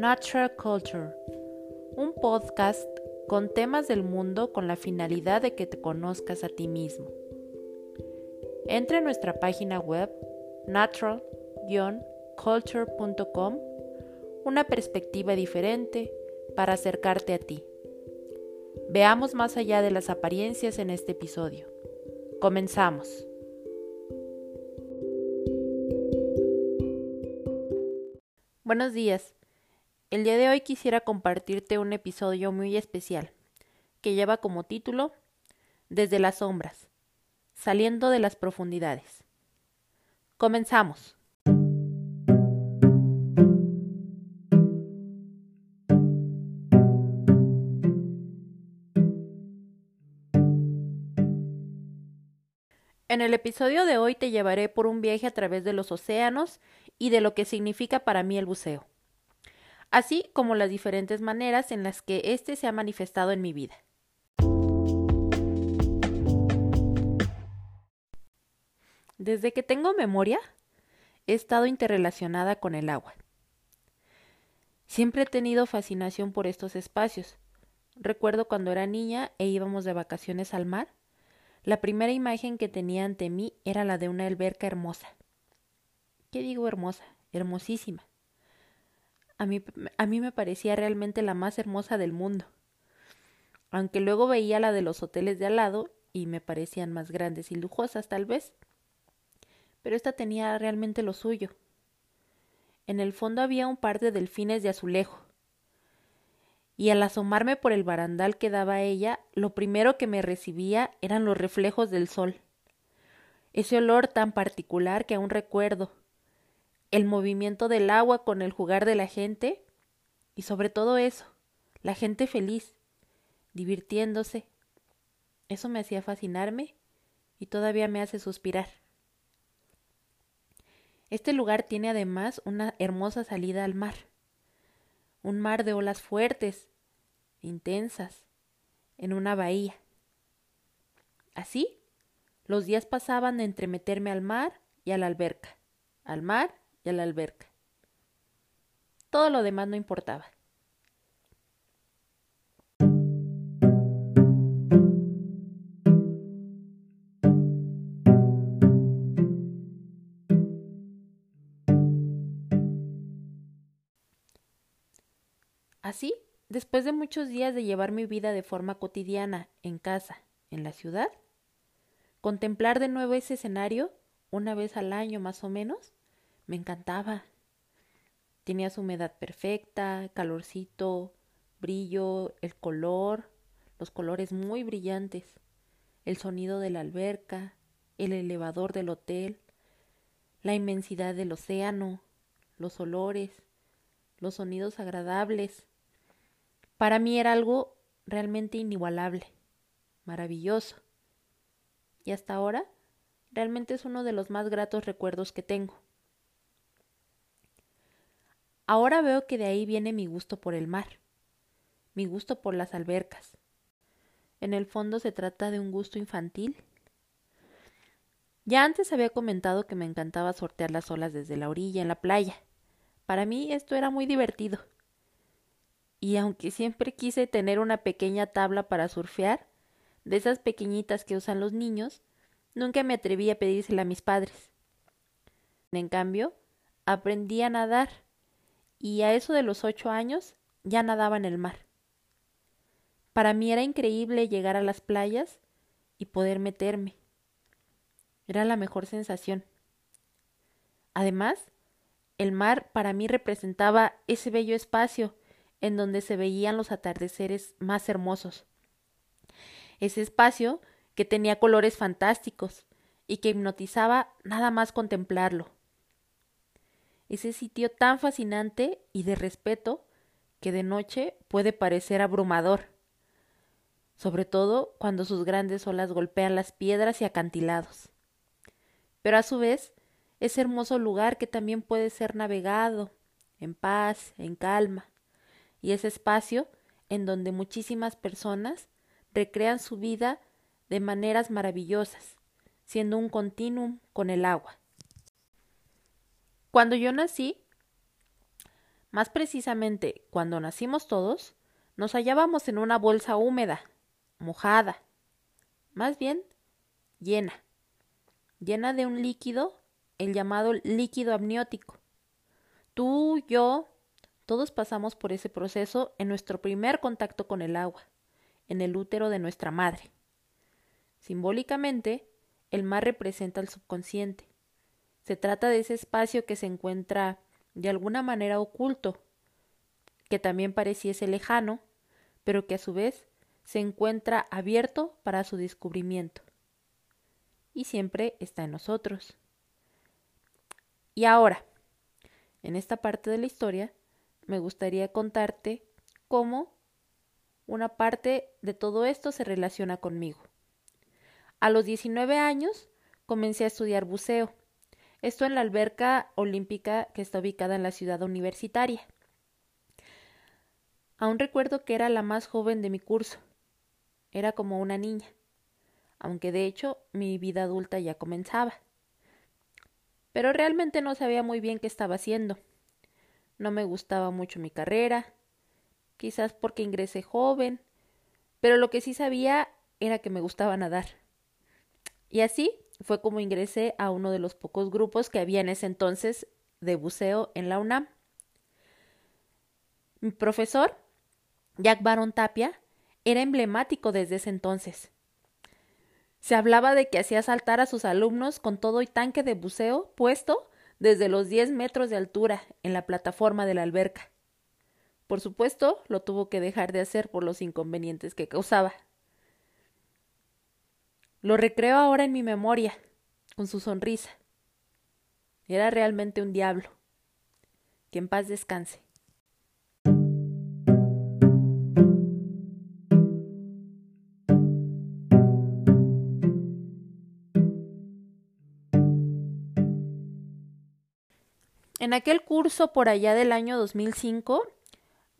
Natural Culture, un podcast con temas del mundo con la finalidad de que te conozcas a ti mismo. Entra en nuestra página web natural-culture.com, una perspectiva diferente para acercarte a ti. Veamos más allá de las apariencias en este episodio. Comenzamos. Buenos días. El día de hoy quisiera compartirte un episodio muy especial, que lleva como título Desde las sombras, saliendo de las profundidades. Comenzamos. En el episodio de hoy te llevaré por un viaje a través de los océanos y de lo que significa para mí el buceo, así como las diferentes maneras en las que éste se ha manifestado en mi vida. Desde que tengo memoria, he estado interrelacionada con el agua. Siempre he tenido fascinación por estos espacios. Recuerdo cuando era niña e íbamos de vacaciones al mar la primera imagen que tenía ante mí era la de una alberca hermosa. ¿Qué digo hermosa? Hermosísima. A mí, a mí me parecía realmente la más hermosa del mundo. Aunque luego veía la de los hoteles de al lado y me parecían más grandes y lujosas tal vez. Pero esta tenía realmente lo suyo. En el fondo había un par de delfines de azulejo, y al asomarme por el barandal que daba ella, lo primero que me recibía eran los reflejos del sol. Ese olor tan particular que aún recuerdo, el movimiento del agua con el jugar de la gente, y sobre todo eso, la gente feliz, divirtiéndose. Eso me hacía fascinarme y todavía me hace suspirar. Este lugar tiene además una hermosa salida al mar, un mar de olas fuertes, intensas, en una bahía. Así, los días pasaban entre meterme al mar y a la alberca, al mar y a la alberca. Todo lo demás no importaba. Así, Después de muchos días de llevar mi vida de forma cotidiana, en casa, en la ciudad, contemplar de nuevo ese escenario, una vez al año más o menos, me encantaba. Tenía su humedad perfecta, calorcito, brillo, el color, los colores muy brillantes, el sonido de la alberca, el elevador del hotel, la inmensidad del océano, los olores, los sonidos agradables, para mí era algo realmente inigualable, maravilloso. Y hasta ahora, realmente es uno de los más gratos recuerdos que tengo. Ahora veo que de ahí viene mi gusto por el mar, mi gusto por las albercas. En el fondo se trata de un gusto infantil. Ya antes había comentado que me encantaba sortear las olas desde la orilla en la playa. Para mí esto era muy divertido y aunque siempre quise tener una pequeña tabla para surfear, de esas pequeñitas que usan los niños, nunca me atreví a pedírsela a mis padres. En cambio, aprendí a nadar, y a eso de los ocho años ya nadaba en el mar. Para mí era increíble llegar a las playas y poder meterme. Era la mejor sensación. Además, el mar para mí representaba ese bello espacio en donde se veían los atardeceres más hermosos. Ese espacio que tenía colores fantásticos y que hipnotizaba nada más contemplarlo. Ese sitio tan fascinante y de respeto que de noche puede parecer abrumador, sobre todo cuando sus grandes olas golpean las piedras y acantilados. Pero a su vez, es hermoso lugar que también puede ser navegado en paz, en calma, y ese espacio en donde muchísimas personas recrean su vida de maneras maravillosas, siendo un continuum con el agua. Cuando yo nací, Más precisamente, cuando nacimos todos, nos hallábamos en una bolsa húmeda, mojada, más bien llena, llena de un líquido, el llamado líquido amniótico. Tú, yo, todos pasamos por ese proceso en nuestro primer contacto con el agua, en el útero de nuestra madre. Simbólicamente, el mar representa el subconsciente. Se trata de ese espacio que se encuentra de alguna manera oculto, que también pareciese lejano, pero que a su vez se encuentra abierto para su descubrimiento. Y siempre está en nosotros. Y ahora, en esta parte de la historia, me gustaría contarte cómo una parte de todo esto se relaciona conmigo. A los 19 años comencé a estudiar buceo esto en la alberca olímpica que está ubicada en la ciudad universitaria. Aún recuerdo que era la más joven de mi curso. Era como una niña, aunque de hecho mi vida adulta ya comenzaba. Pero realmente no sabía muy bien qué estaba haciendo. No me gustaba mucho mi carrera, quizás porque ingresé joven, pero lo que sí sabía era que me gustaba nadar. Y así fue como ingresé a uno de los pocos grupos que había en ese entonces de buceo en la UNAM. Mi profesor, Jack Baron Tapia, era emblemático desde ese entonces. Se hablaba de que hacía saltar a sus alumnos con todo y tanque de buceo puesto desde los 10 metros de altura en la plataforma de la alberca. Por supuesto, lo tuvo que dejar de hacer por los inconvenientes que causaba. Lo recreo ahora en mi memoria, con su sonrisa. Era realmente un diablo. Que en paz descanse. En aquel curso por allá del año 2005,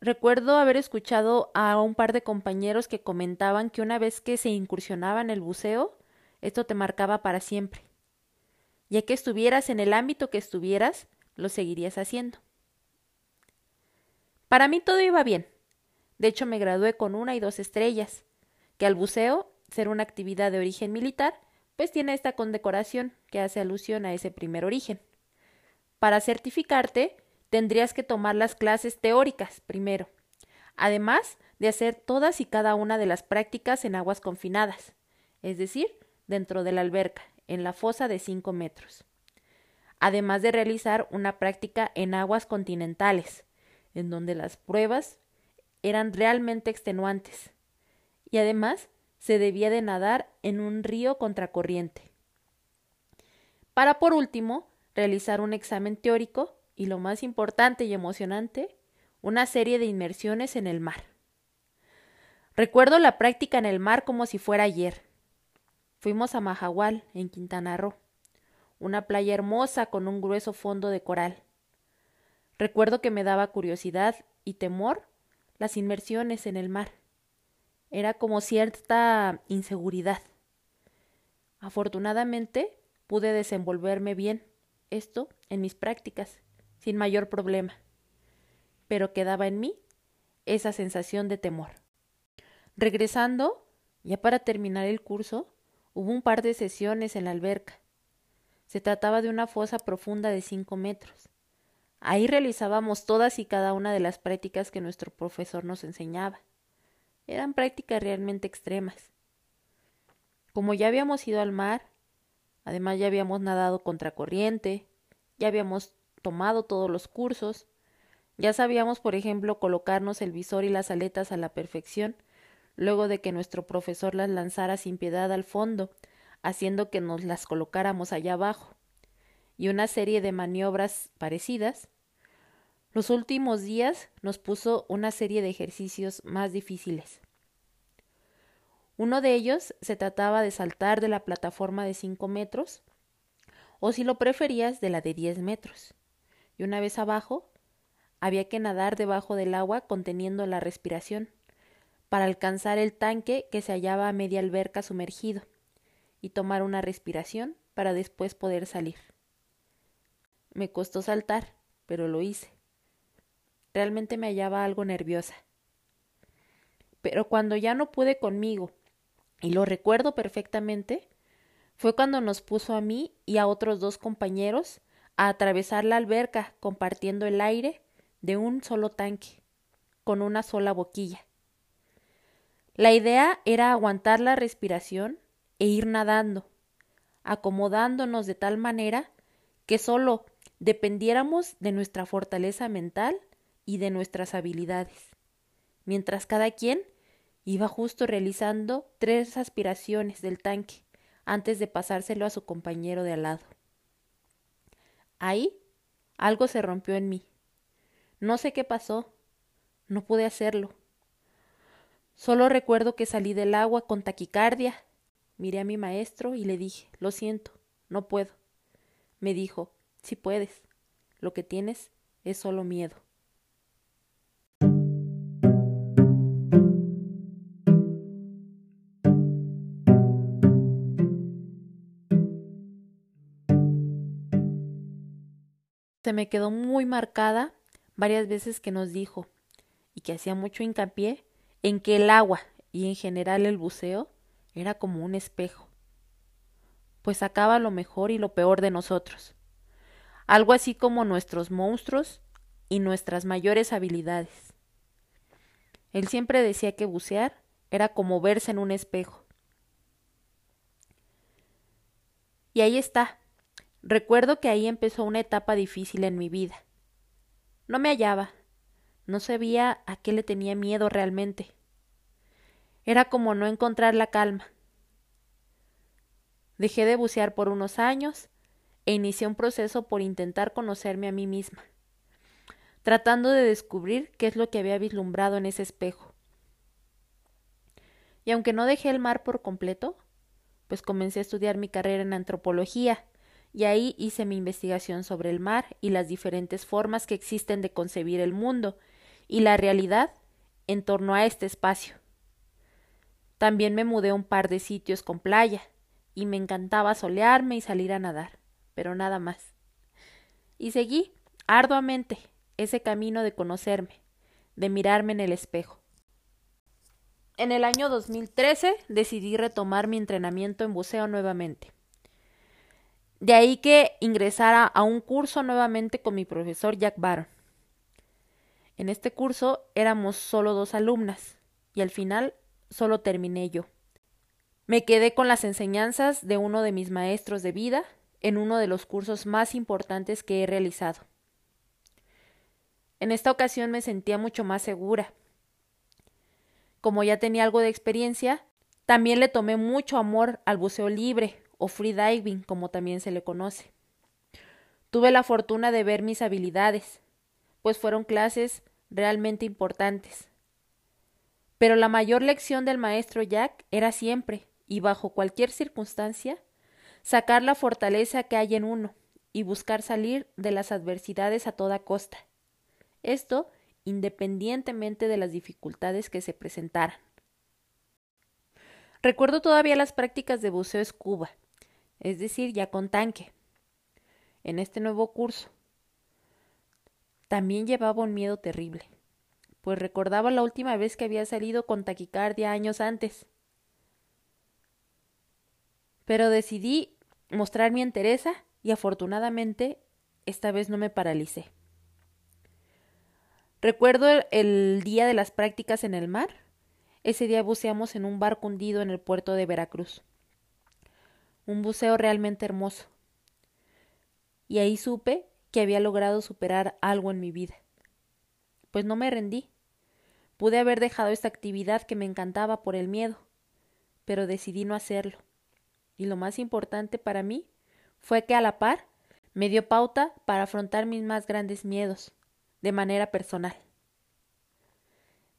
Recuerdo haber escuchado a un par de compañeros que comentaban que una vez que se incursionaba en el buceo, esto te marcaba para siempre. Ya que estuvieras en el ámbito que estuvieras, lo seguirías haciendo. Para mí todo iba bien. De hecho, me gradué con una y dos estrellas, que al buceo, ser una actividad de origen militar, pues tiene esta condecoración que hace alusión a ese primer origen. Para certificarte, tendrías que tomar las clases teóricas primero, además de hacer todas y cada una de las prácticas en aguas confinadas, es decir, dentro de la alberca, en la fosa de 5 metros, además de realizar una práctica en aguas continentales, en donde las pruebas eran realmente extenuantes, y además se debía de nadar en un río contracorriente. Para por último, realizar un examen teórico y lo más importante y emocionante, una serie de inmersiones en el mar. Recuerdo la práctica en el mar como si fuera ayer. Fuimos a Mahahual, en Quintana Roo, una playa hermosa con un grueso fondo de coral. Recuerdo que me daba curiosidad y temor las inmersiones en el mar. Era como cierta inseguridad. Afortunadamente pude desenvolverme bien esto en mis prácticas sin mayor problema, pero quedaba en mí esa sensación de temor. Regresando, ya para terminar el curso, hubo un par de sesiones en la alberca. Se trataba de una fosa profunda de cinco metros. Ahí realizábamos todas y cada una de las prácticas que nuestro profesor nos enseñaba. Eran prácticas realmente extremas. Como ya habíamos ido al mar, además ya habíamos nadado contracorriente, ya habíamos tomado todos los cursos, ya sabíamos, por ejemplo, colocarnos el visor y las aletas a la perfección, luego de que nuestro profesor las lanzara sin piedad al fondo, haciendo que nos las colocáramos allá abajo, y una serie de maniobras parecidas. Los últimos días nos puso una serie de ejercicios más difíciles. Uno de ellos se trataba de saltar de la plataforma de cinco metros, o si lo preferías, de la de diez metros y una vez abajo, había que nadar debajo del agua conteniendo la respiración, para alcanzar el tanque que se hallaba a media alberca sumergido, y tomar una respiración para después poder salir. Me costó saltar, pero lo hice. realmente me hallaba algo nerviosa. Pero cuando ya no pude conmigo, y lo recuerdo perfectamente, fue cuando nos puso a mí y a otros dos compañeros a atravesar la alberca compartiendo el aire de un solo tanque, con una sola boquilla. La idea era aguantar la respiración e ir nadando, acomodándonos de tal manera que solo dependiéramos de nuestra fortaleza mental y de nuestras habilidades, mientras cada quien iba justo realizando tres aspiraciones del tanque antes de pasárselo a su compañero de al lado. Ahí algo se rompió en mí. No sé qué pasó. No pude hacerlo. Solo recuerdo que salí del agua con taquicardia. Miré a mi maestro y le dije, lo siento, no puedo. Me dijo, si puedes. Lo que tienes es solo miedo. Se me quedó muy marcada varias veces que nos dijo, y que hacía mucho hincapié, en que el agua y en general el buceo era como un espejo, pues sacaba lo mejor y lo peor de nosotros, algo así como nuestros monstruos y nuestras mayores habilidades. Él siempre decía que bucear era como verse en un espejo. Y ahí está, Recuerdo que ahí empezó una etapa difícil en mi vida. No me hallaba. No sabía a qué le tenía miedo realmente. Era como no encontrar la calma. Dejé de bucear por unos años e inicié un proceso por intentar conocerme a mí misma, tratando de descubrir qué es lo que había vislumbrado en ese espejo. Y aunque no dejé el mar por completo, pues comencé a estudiar mi carrera en antropología y ahí hice mi investigación sobre el mar y las diferentes formas que existen de concebir el mundo y la realidad en torno a este espacio. También me mudé a un par de sitios con playa, y me encantaba solearme y salir a nadar, pero nada más. Y seguí arduamente ese camino de conocerme, de mirarme en el espejo. En el año 2013 decidí retomar mi entrenamiento en buceo nuevamente. De ahí que ingresara a un curso nuevamente con mi profesor Jack Baron. En este curso éramos solo dos alumnas y al final solo terminé yo. Me quedé con las enseñanzas de uno de mis maestros de vida en uno de los cursos más importantes que he realizado. En esta ocasión me sentía mucho más segura. Como ya tenía algo de experiencia, también le tomé mucho amor al buceo libre, o freediving, como también se le conoce. Tuve la fortuna de ver mis habilidades, pues fueron clases realmente importantes. Pero la mayor lección del maestro Jack era siempre, y bajo cualquier circunstancia, sacar la fortaleza que hay en uno y buscar salir de las adversidades a toda costa. Esto independientemente de las dificultades que se presentaran. Recuerdo todavía las prácticas de buceo escuba, es decir, ya con tanque. En este nuevo curso también llevaba un miedo terrible, pues recordaba la última vez que había salido con taquicardia años antes. Pero decidí mostrar mi entereza y afortunadamente esta vez no me paralicé. Recuerdo el, el, día de las prácticas en el mar. Ese día buceamos en un barco hundido en el puerto de Veracruz un buceo realmente hermoso. Y ahí supe que había logrado superar algo en mi vida. Pues no me rendí. Pude haber dejado esta actividad que me encantaba por el miedo, pero decidí no hacerlo. Y lo más importante para mí fue que a la par me dio pauta para afrontar mis más grandes miedos, de manera personal.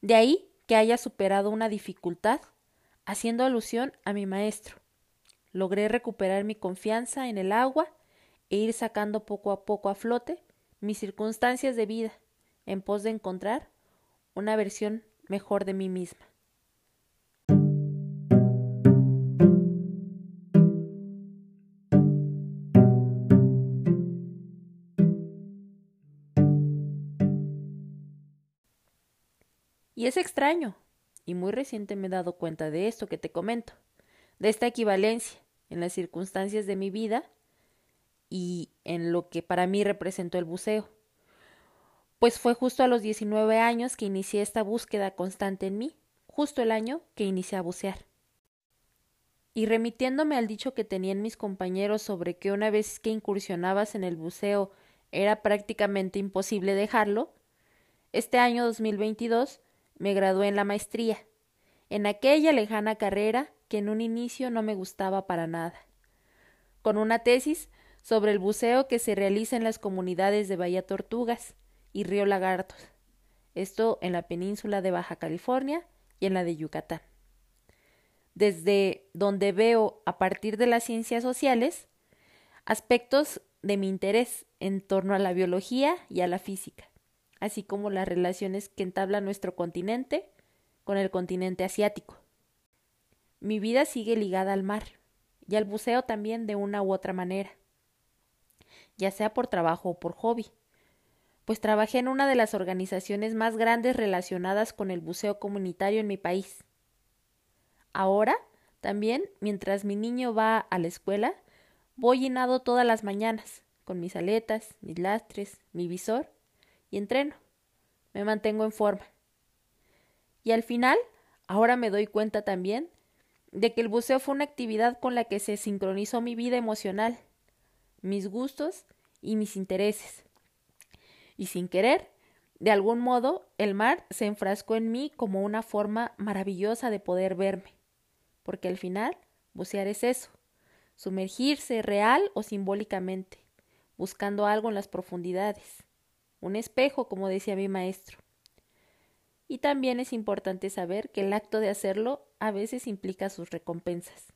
De ahí que haya superado una dificultad haciendo alusión a mi maestro, Logré recuperar mi confianza en el agua e ir sacando poco a poco a flote mis circunstancias de vida en pos de encontrar una versión mejor de mí misma. Y es extraño, y muy reciente me he dado cuenta de esto que te comento, de esta equivalencia en las circunstancias de mi vida y en lo que para mí representó el buceo. Pues fue justo a los 19 años que inicié esta búsqueda constante en mí, justo el año que inicié a bucear. Y remitiéndome al dicho que tenían mis compañeros sobre que una vez que incursionabas en el buceo era prácticamente imposible dejarlo, este año 2022 me gradué en la maestría, en aquella lejana carrera que en un inicio no me gustaba para nada, con una tesis sobre el buceo que se realiza en las comunidades de Bahía Tortugas y Río Lagartos, esto en la península de Baja California y en la de Yucatán. Desde donde veo, a partir de las ciencias sociales, aspectos de mi interés en torno a la biología y a la física, así como las relaciones que entabla nuestro continente con el continente asiático. Mi vida sigue ligada al mar y al buceo también de una u otra manera, ya sea por trabajo o por hobby, pues trabajé en una de las organizaciones más grandes relacionadas con el buceo comunitario en mi país. Ahora, también, mientras mi niño va a la escuela, voy y nado todas las mañanas, con mis aletas, mis lastres, mi visor, y entreno. Me mantengo en forma. Y al final, ahora me doy cuenta también de que el buceo fue una actividad con la que se sincronizó mi vida emocional, mis gustos y mis intereses. Y sin querer, de algún modo, el mar se enfrascó en mí como una forma maravillosa de poder verme, porque al final, bucear es eso, sumergirse real o simbólicamente, buscando algo en las profundidades, un espejo, como decía mi maestro. Y también es importante saber que el acto de hacerlo a veces implica sus recompensas.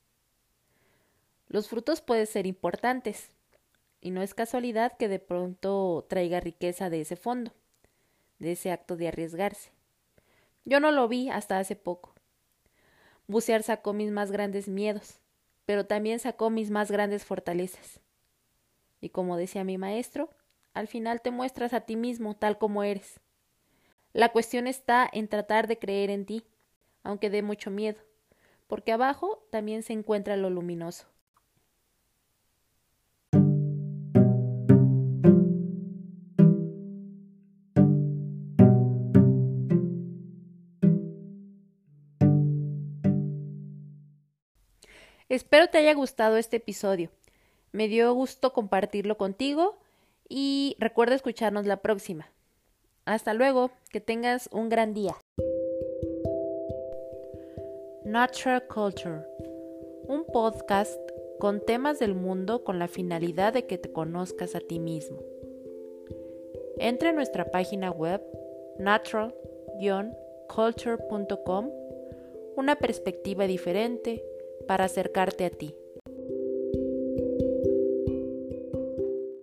Los frutos pueden ser importantes, y no es casualidad que de pronto traiga riqueza de ese fondo, de ese acto de arriesgarse. Yo no lo vi hasta hace poco. Bucear sacó mis más grandes miedos, pero también sacó mis más grandes fortalezas. Y como decía mi maestro, al final te muestras a ti mismo tal como eres. La cuestión está en tratar de creer en ti, aunque dé mucho miedo, porque abajo también se encuentra lo luminoso. Espero te haya gustado este episodio. Me dio gusto compartirlo contigo y recuerda escucharnos la próxima. Hasta luego, que tengas un gran día. Natural Culture, un podcast con temas del mundo con la finalidad de que te conozcas a ti mismo. Entra en nuestra página web natural-culture.com, una perspectiva diferente para acercarte a ti.